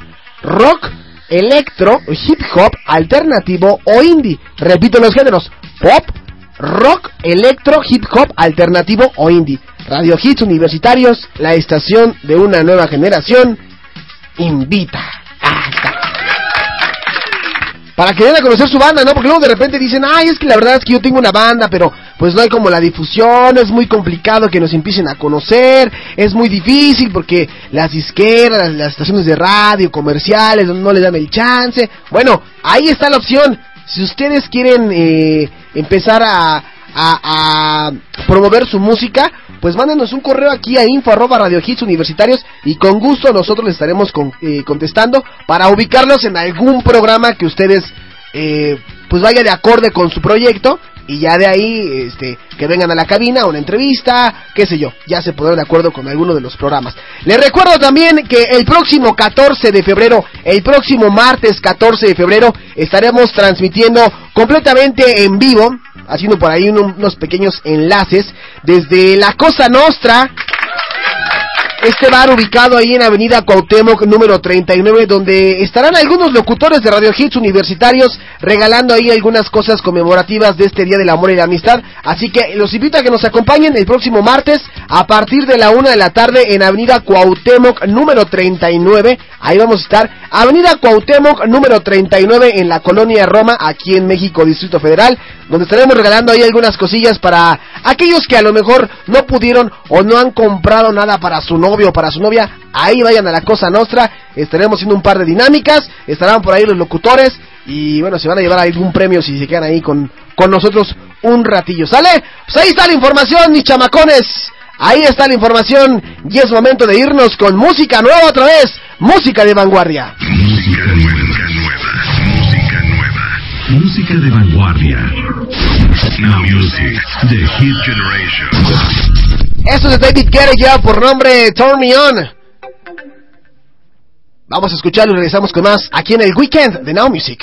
rock, electro, hip hop, alternativo o indie. Repito los géneros, pop, rock, electro, hip hop, alternativo o indie. Radio Hits Universitarios, la estación de una nueva generación, invita. Para que den a conocer su banda, ¿no? Porque luego de repente dicen, ay, es que la verdad es que yo tengo una banda, pero pues no hay como la difusión, es muy complicado que nos empiecen a conocer, es muy difícil porque las disqueras, las, las estaciones de radio, comerciales, no les dan el chance. Bueno, ahí está la opción. Si ustedes quieren eh, empezar a, a, promover su música, pues mándenos un correo aquí a info arroba radio hits universitarios y con gusto nosotros les estaremos con- eh, contestando para ubicarlos en algún programa que ustedes eh, pues vaya de acorde con su proyecto y ya de ahí este que vengan a la cabina a una entrevista, qué sé yo, ya se pondrán de acuerdo con alguno de los programas. Les recuerdo también que el próximo 14 de febrero, el próximo martes 14 de febrero estaremos transmitiendo completamente en vivo, haciendo por ahí uno- unos pequeños enlaces desde la Cosa Nostra este bar ubicado ahí en Avenida Cuauhtémoc número 39 donde estarán algunos locutores de Radio Hits universitarios regalando ahí algunas cosas conmemorativas de este Día del Amor y la Amistad. Así que los invito a que nos acompañen el próximo martes a partir de la una de la tarde en Avenida Cuauhtémoc número 39. Ahí vamos a estar. Avenida Cuauhtémoc número 39 en la colonia Roma aquí en México Distrito Federal donde estaremos regalando ahí algunas cosillas para aquellos que a lo mejor no pudieron o no han comprado nada para su para su novia, ahí vayan a la Cosa Nostra, estaremos haciendo un par de dinámicas, estarán por ahí los locutores y bueno, se van a llevar algún premio si se quedan ahí con, con nosotros un ratillo, ¿sale? Pues ahí está la información, mis chamacones, ahí está la información y es momento de irnos con música nueva otra vez, música de vanguardia. Música nueva, música nueva. Música de vanguardia. Music, The Hit Generation. Esto es de David Guerra lleva por nombre Turn Me On. Vamos a escucharlo y regresamos con más aquí en el weekend de Now Music.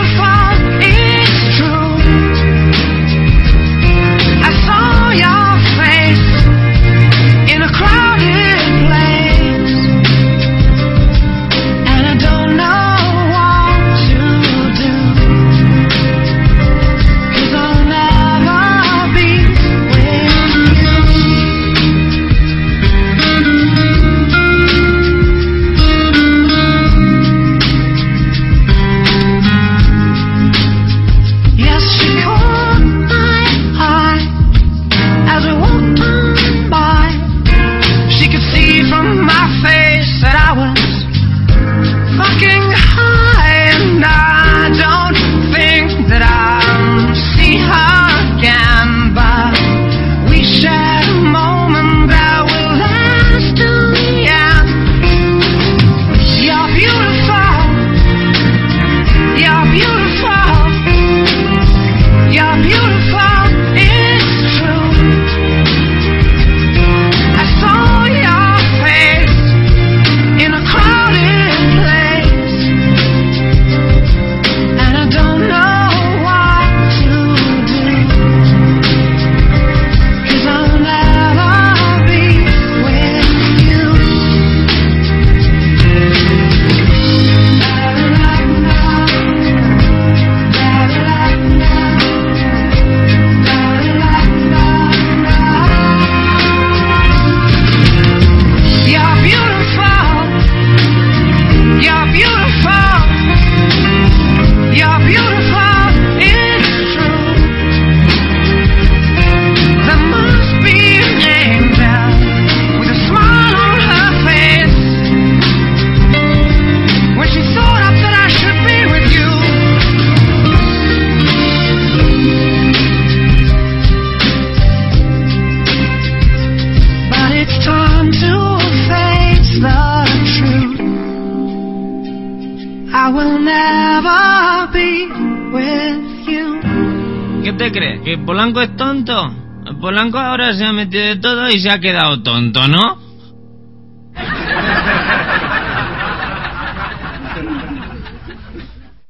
Polanco ahora se ha metido de todo y se ha quedado tonto, ¿no?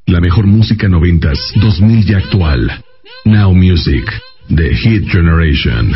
La mejor música noventas, 2000 y actual. Now Music, The Hit Generation.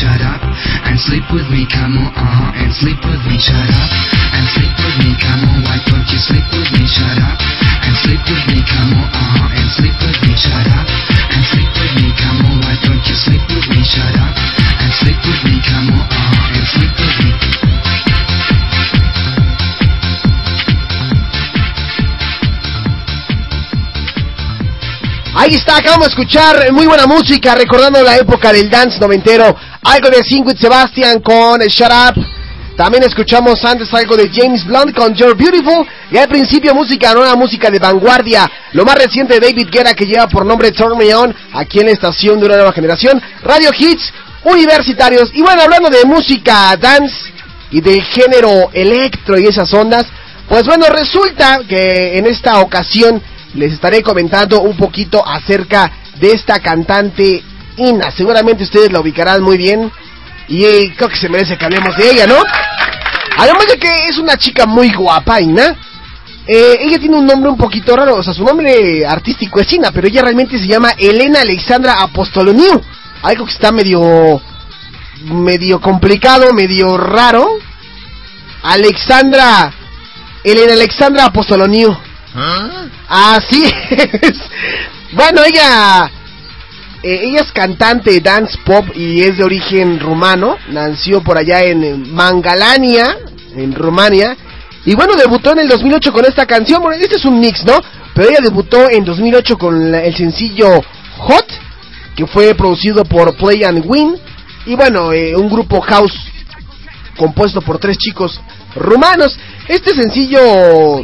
Shut up and sleep with me, come on. Uh-huh, and sleep with me. Shut up and sleep with me, come on. Why don't you sleep with me? Shut up and sleep with me, come on. Uh-huh, and sleep with me. Shut up and sleep with me, come on. Why don't you sleep with me? Shut up and sleep with me, come on. Uh-huh, and sleep with me. Ahí está, acabamos de escuchar muy buena música, recordando la época del dance noventero. Algo de Sing Sebastian con Shut Up. También escuchamos antes algo de James Blunt con You're Beautiful. Y al principio música nueva, música de vanguardia. Lo más reciente de David Guerra que lleva por nombre Turn Me On, aquí en la estación de una nueva generación. Radio Hits universitarios. Y bueno, hablando de música dance y del género electro y esas ondas. Pues bueno, resulta que en esta ocasión les estaré comentando un poquito acerca de esta cantante Ina. Seguramente ustedes la ubicarán muy bien y eh, creo que se merece que hablemos de ella, ¿no? Además de que es una chica muy guapa, Ina. Eh, ella tiene un nombre un poquito raro, o sea, su nombre artístico es Ina, pero ella realmente se llama Elena Alexandra Apostoloniu. Algo que está medio medio complicado, medio raro. Alexandra Elena Alexandra Apostoloniu. Así <laughs> es. Bueno, ella eh, ella es cantante dance pop y es de origen rumano. Nació por allá en Mangalania, en Rumania. Y bueno, debutó en el 2008 con esta canción. Bueno, este es un mix, ¿no? Pero ella debutó en 2008 con la- el sencillo Hot, que fue producido por Play and Win. Y bueno, eh, un grupo house compuesto por tres chicos rumanos. Este sencillo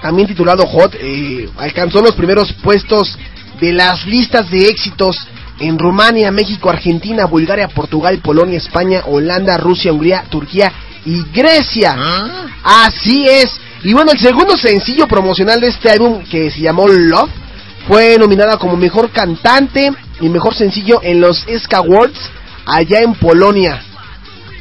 también titulado Hot, eh, alcanzó los primeros puestos de las listas de éxitos en Rumania, México, Argentina, Bulgaria, Portugal, Polonia, España, Holanda, Rusia, Hungría, Turquía y Grecia. Así es. Y bueno, el segundo sencillo promocional de este álbum, que se llamó Love, fue nominada como mejor cantante y mejor sencillo en los SK Awards allá en Polonia.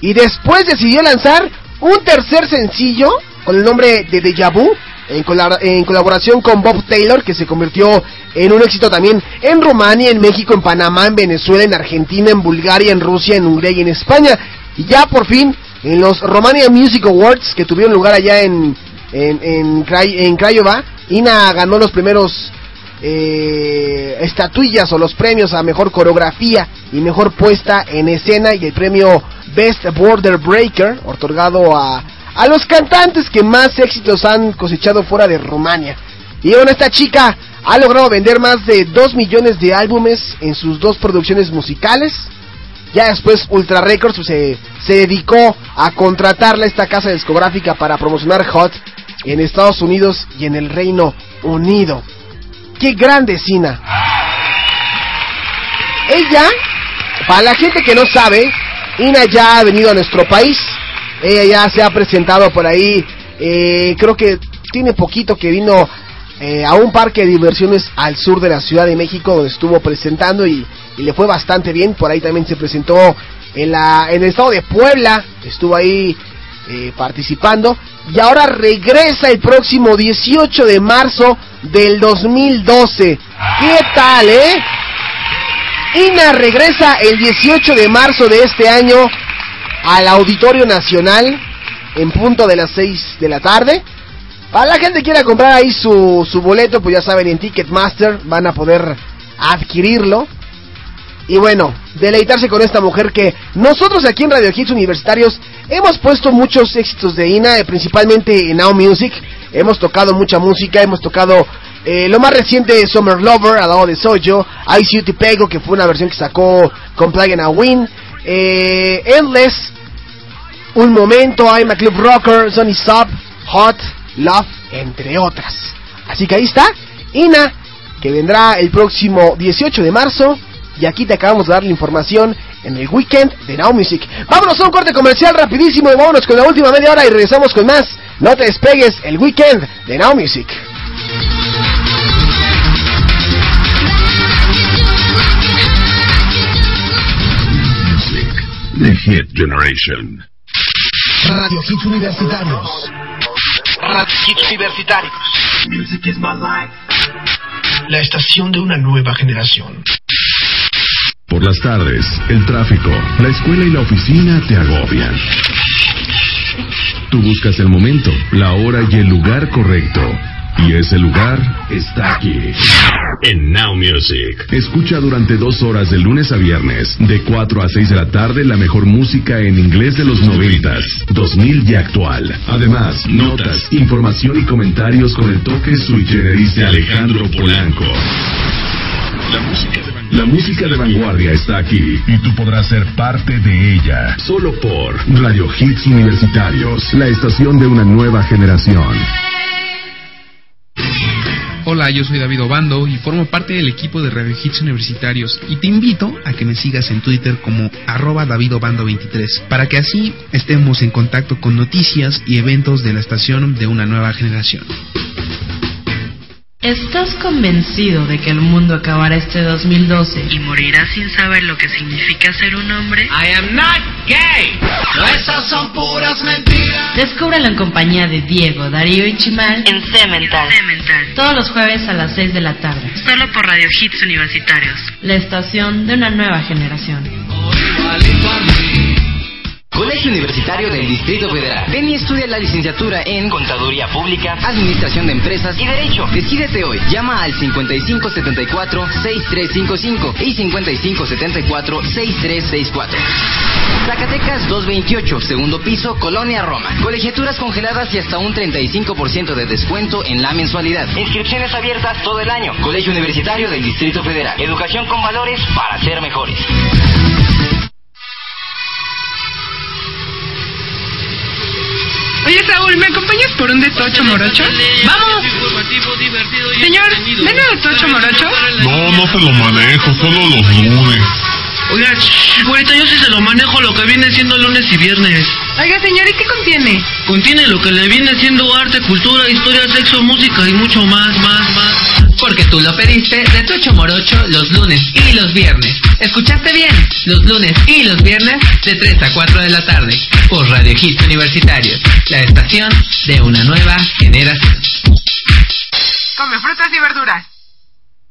Y después decidió lanzar un tercer sencillo con el nombre de Deja Vu, en, en colaboración con Bob Taylor, que se convirtió en un éxito también en Rumania, en México, en Panamá, en Venezuela, en Argentina, en Bulgaria, en Rusia, en Hungría y en España. Y ya por fin, en los Romania Music Awards, que tuvieron lugar allá en, en, Craiova, Ina ganó los primeros eh, estatuillas o los premios a mejor coreografía y mejor puesta en escena y el premio Best Border Breaker, otorgado a, a los cantantes que más éxitos han cosechado fuera de Rumania. Y bueno, esta chica ha logrado vender más de 2 millones de álbumes en sus dos producciones musicales. Ya después Ultra Records pues, se, se dedicó a contratarla a esta casa discográfica para promocionar Hot en Estados Unidos y en el Reino Unido. ¡Qué grande Sina! Ella, para la gente que no sabe, Ina ya ha venido a nuestro país. Ella ya se ha presentado por ahí. eh, creo que tiene poquito que vino eh, a un parque de diversiones al sur de la Ciudad de México donde estuvo presentando y, y le fue bastante bien. Por ahí también se presentó en, la, en el estado de Puebla. Estuvo ahí eh, participando. Y ahora regresa el próximo 18 de marzo del 2012. ¿Qué tal, eh? Ina regresa el 18 de marzo de este año al Auditorio Nacional en punto de las 6 de la tarde. Para la gente que quiera comprar ahí su, su boleto, pues ya saben, en Ticketmaster van a poder adquirirlo. Y bueno, deleitarse con esta mujer que nosotros aquí en Radio Hits Universitarios hemos puesto muchos éxitos de Ina, eh, principalmente en Now Music. Hemos tocado mucha música, hemos tocado eh, lo más reciente de Summer Lover al lado de Soyo, I See You Te Pego, que fue una versión que sacó con Plug and a Win, eh, Endless, Un Momento, I'm a Club Rocker, Sonny Stop, Hot, Love, entre otras. Así que ahí está, Ina, que vendrá el próximo 18 de marzo. Y aquí te acabamos de dar la información en el weekend de Now Music. Vámonos a un corte comercial rapidísimo y vámonos con la última media hora y regresamos con más. No te despegues el weekend de Now Music. The Hit Generation. Radio Hits Universitarios. Radio Hits Universitarios. Music is my life. La estación de una nueva generación. Por las tardes, el tráfico, la escuela y la oficina te agobian. Tú buscas el momento, la hora y el lugar correcto. Y ese lugar está aquí. En Now Music. Escucha durante dos horas de lunes a viernes, de 4 a 6 de la tarde, la mejor música en inglés de los noventas, 2000 y actual. Además, notas, información y comentarios con el toque sui generis de Alejandro Polanco. La música, de la música de vanguardia está aquí y tú podrás ser parte de ella. Solo por Radio Hits Universitarios, la estación de una nueva generación. Hola, yo soy David Obando y formo parte del equipo de Radio Hits Universitarios y te invito a que me sigas en Twitter como arroba davidobando23 para que así estemos en contacto con noticias y eventos de la estación de una nueva generación. ¿Estás convencido de que el mundo acabará este 2012? ¿Y morirás sin saber lo que significa ser un hombre? I am not gay. Esas son puras mentiras. Descúbrelo en compañía de Diego, Darío y Chimal En Cemental. todos los jueves a las 6 de la tarde. Solo por Radio Hits Universitarios. La estación de una nueva generación. Colegio Universitario del Distrito Federal. Ven y estudia la licenciatura en Contaduría Pública, Administración de Empresas y Derecho. Decídete hoy. Llama al 5574-6355 y 5574-6364. Zacatecas 228, segundo piso, Colonia Roma. Colegiaturas congeladas y hasta un 35% de descuento en la mensualidad. Inscripciones abiertas todo el año. Colegio Universitario del Distrito Federal. Educación con valores para ser mejores. Oye, Saúl, ¿me acompañas por un de tocho morocho? ¡Vamos! Señor, ¿vende de tocho morocho? No, no se lo manejo, solo los lunes. Oiga, ahorita yo sí se lo manejo lo que viene siendo lunes y viernes. Oiga, señor, ¿y qué contiene? Contiene lo que le viene siendo arte, cultura, historia, sexo, música y mucho más, más, más porque tú lo pediste de Tocho Morocho los lunes y los viernes. ¿Escuchaste bien? Los lunes y los viernes de 3 a 4 de la tarde por Radio Hits Universitarios, la estación de una nueva generación. Come frutas y verduras.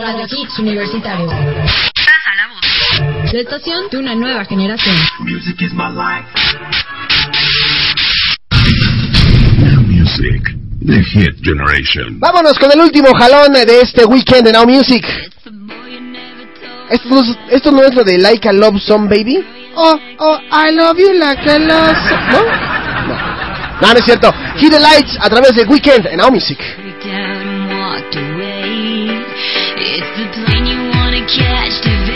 Radio Hits Universitario. Pasa la voz. La estación de una nueva generación. Music is my life. Music. The Hit Generation. Vámonos con el último jalón de este weekend de Now Music. ¿Esto no, es, esto no es lo de Like a Love Some Baby? Oh, oh, I love you like a love some... ¿No? ¿No? No, no es cierto. Hit the Lights a través de Weekend en Now Music. catch the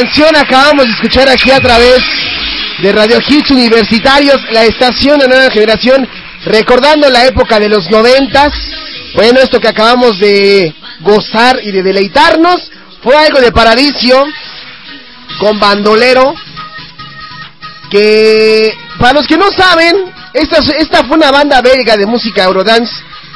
canción acabamos de escuchar aquí a través de Radio Hits Universitarios, la estación de nueva generación, recordando la época de los noventas. Bueno, esto que acabamos de gozar y de deleitarnos fue algo de Paradiso con bandolero que para los que no saben, esta, esta fue una banda belga de música Eurodance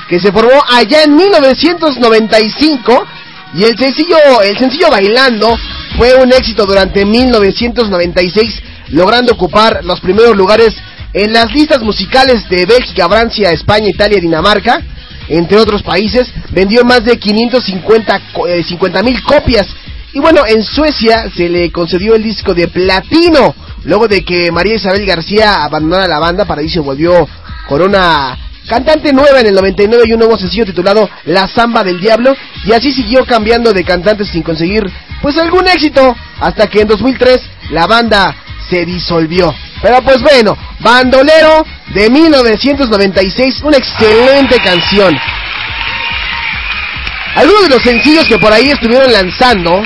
que se formó allá en 1995 y el sencillo, el sencillo Bailando fue un éxito durante 1996, logrando ocupar los primeros lugares en las listas musicales de Bélgica, Francia, España, Italia, Dinamarca, entre otros países. Vendió más de 550 eh, mil copias. Y bueno, en Suecia se le concedió el disco de platino, luego de que María Isabel García abandonara la banda, Paradiso volvió con una Cantante nueva en el 99 y un nuevo sencillo titulado La Zamba del Diablo y así siguió cambiando de cantantes sin conseguir pues algún éxito hasta que en 2003 la banda se disolvió. Pero pues bueno, Bandolero de 1996, una excelente canción. Algunos de los sencillos que por ahí estuvieron lanzando,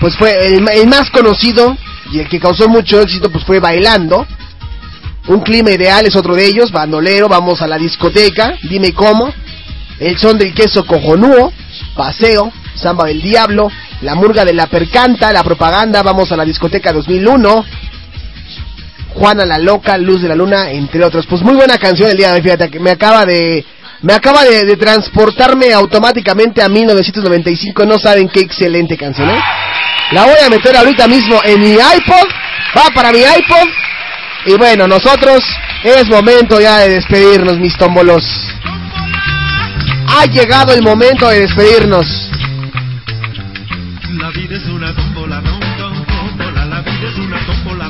pues fue el, el más conocido y el que causó mucho éxito pues fue Bailando. Un clima ideal es otro de ellos, bandolero, vamos a la discoteca, dime cómo. El son del queso cojonúo, paseo, samba del diablo, la murga de la percanta, la propaganda, vamos a la discoteca 2001. Juana la loca, luz de la luna, entre otros. Pues muy buena canción el día de hoy, fíjate, que me acaba de me acaba de, de, transportarme automáticamente a 1995. No saben qué excelente canción, ¿eh? La voy a meter ahorita mismo en mi iPod. Va para mi iPod. Y bueno, nosotros es momento ya de despedirnos, mis tómbolos. Ha llegado el momento de despedirnos.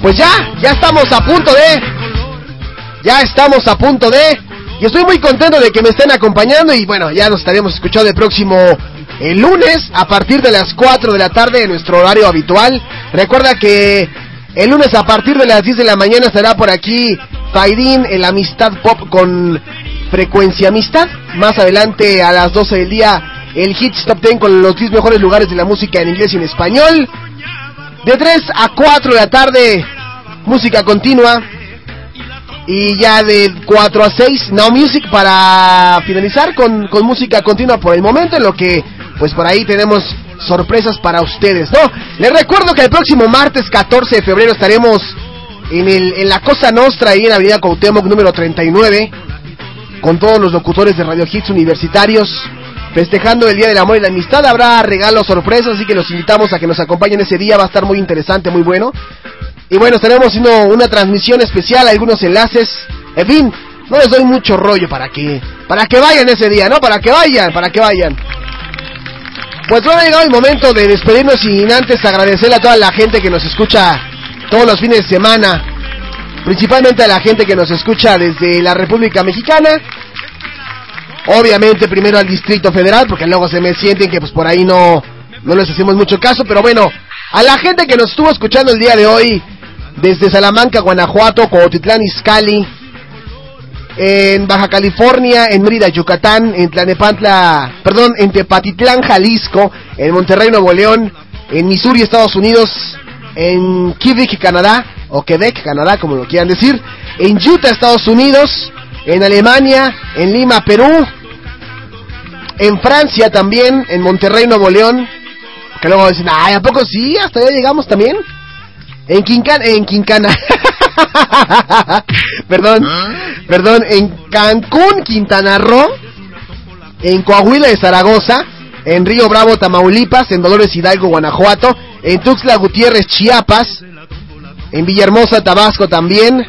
Pues ya, ya estamos a punto de... Ya estamos a punto de... Y estoy muy contento de que me estén acompañando y bueno, ya nos estaremos escuchando el próximo el lunes a partir de las 4 de la tarde en nuestro horario habitual. Recuerda que el lunes a partir de las 10 de la mañana estará por aquí Faidín, el Amistad Pop con Frecuencia Amistad. Más adelante a las 12 del día el Hits Top 10 con los 10 mejores lugares de la música en inglés y en español. De 3 a 4 de la tarde, música continua. Y ya de 4 a 6, Now Music para finalizar con, con música continua por el momento, en lo que pues por ahí tenemos sorpresas para ustedes, ¿no? Les recuerdo que el próximo martes 14 de febrero estaremos en, el, en la Cosa Nostra, ahí en Avenida Cuauhtémoc número 39, con todos los locutores de Radio Hits universitarios, festejando el Día del Amor y la Amistad. Habrá regalos, sorpresas, así que los invitamos a que nos acompañen ese día, va a estar muy interesante, muy bueno. Y bueno, estaremos haciendo una transmisión especial, algunos enlaces, en fin, no les doy mucho rollo para que, para que vayan ese día, ¿no? Para que vayan, para que vayan. Pues bueno, ha llegado el momento de despedirnos sin antes agradecerle a toda la gente que nos escucha todos los fines de semana, principalmente a la gente que nos escucha desde la República Mexicana, obviamente primero al Distrito Federal, porque luego se me sienten que pues por ahí no, no les hacemos mucho caso, pero bueno, a la gente que nos estuvo escuchando el día de hoy, desde Salamanca, Guanajuato, Cotitlán, Izcalli, en Baja California, en Mérida, Yucatán, en Tlanepantla, perdón, en Tepatitlán, Jalisco, en Monterrey, Nuevo León, en Missouri, Estados Unidos, en Quebec, Canadá, o Quebec, Canadá, como lo quieran decir, en Utah, Estados Unidos, en Alemania, en Lima, Perú, en Francia también, en Monterrey, Nuevo León, que luego dicen, ay, ¿a poco sí? Hasta allá llegamos también. En Quincana, en Quincana. <laughs> perdón, perdón, en Cancún, Quintana Roo, en Coahuila de Zaragoza, en Río Bravo, Tamaulipas, en Dolores Hidalgo, Guanajuato, en Tuxtla Gutiérrez, Chiapas, en Villahermosa, Tabasco también,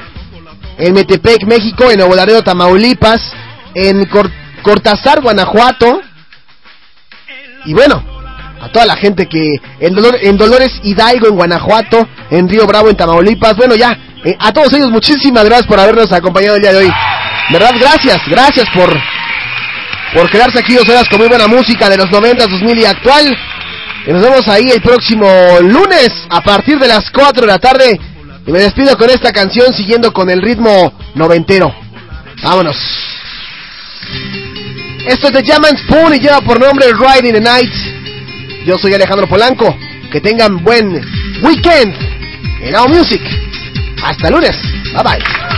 en Metepec, México, en Nuevo Laredo, Tamaulipas, en Cor Cortázar, Guanajuato, y bueno, a toda la gente que en, Dolor, en Dolores Hidalgo, en Guanajuato, en Río Bravo, en Tamaulipas, bueno ya, eh, a todos ellos muchísimas gracias por habernos acompañado el día de hoy. ¿Verdad? Gracias, gracias por, por quedarse aquí dos horas con muy buena música de los 90, 2000 y actual. Y nos vemos ahí el próximo lunes a partir de las 4 de la tarde. Y me despido con esta canción siguiendo con el ritmo noventero. Vámonos. Esto es de Jaman Spoon y lleva por nombre Riding the Night. Yo soy Alejandro Polanco. Que tengan buen weekend en Now Music. Hasta lunes. Bye bye.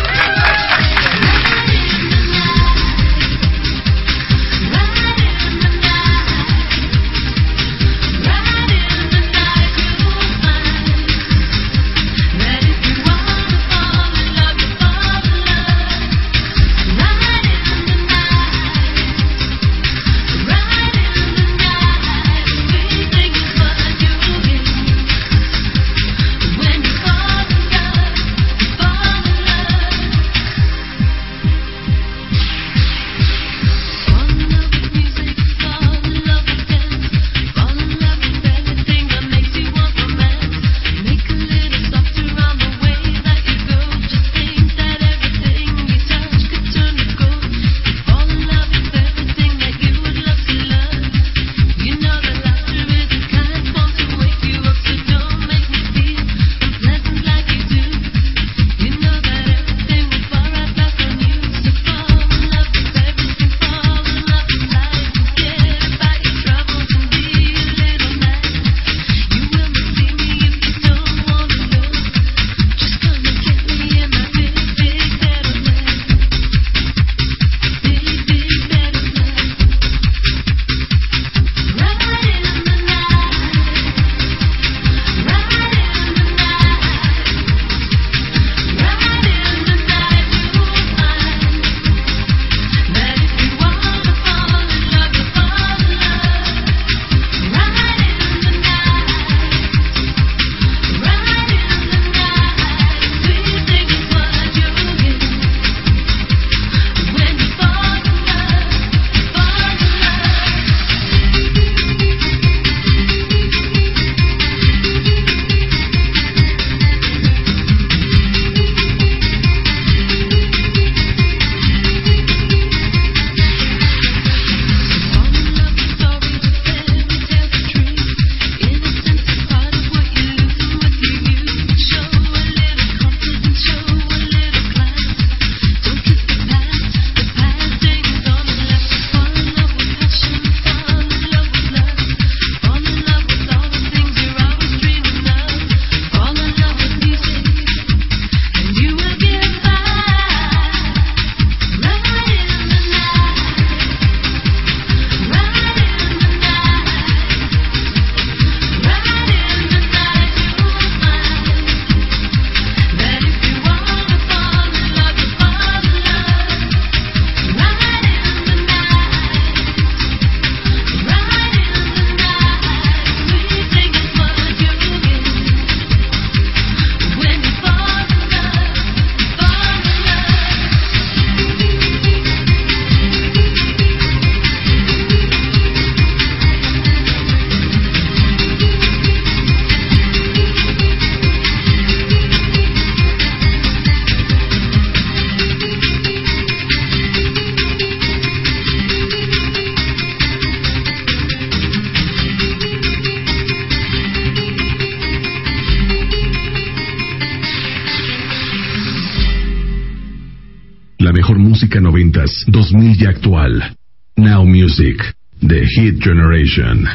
2000 y actual. Now Music, The Hit Generation.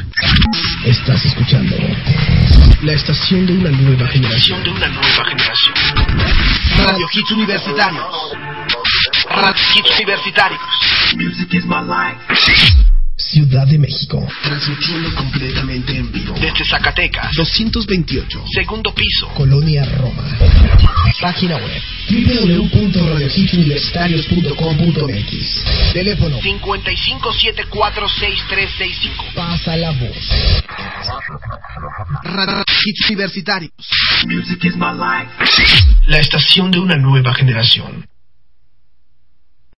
Estás escuchando la estación de una nueva generación. De una nueva generación. Radio Hits Universitarios. Radio Hits Universitarios. Music is my life. Ciudad de México. Transmitiendo completamente en vivo. Desde Zacatecas. 228. Segundo piso. Colonia Roma. Página web www.radiohitsuniversitarios.com.mx Teléfono 55746365. Pasa la voz. Radio Hits Universitarios. Music is my life. La estación de una nueva generación.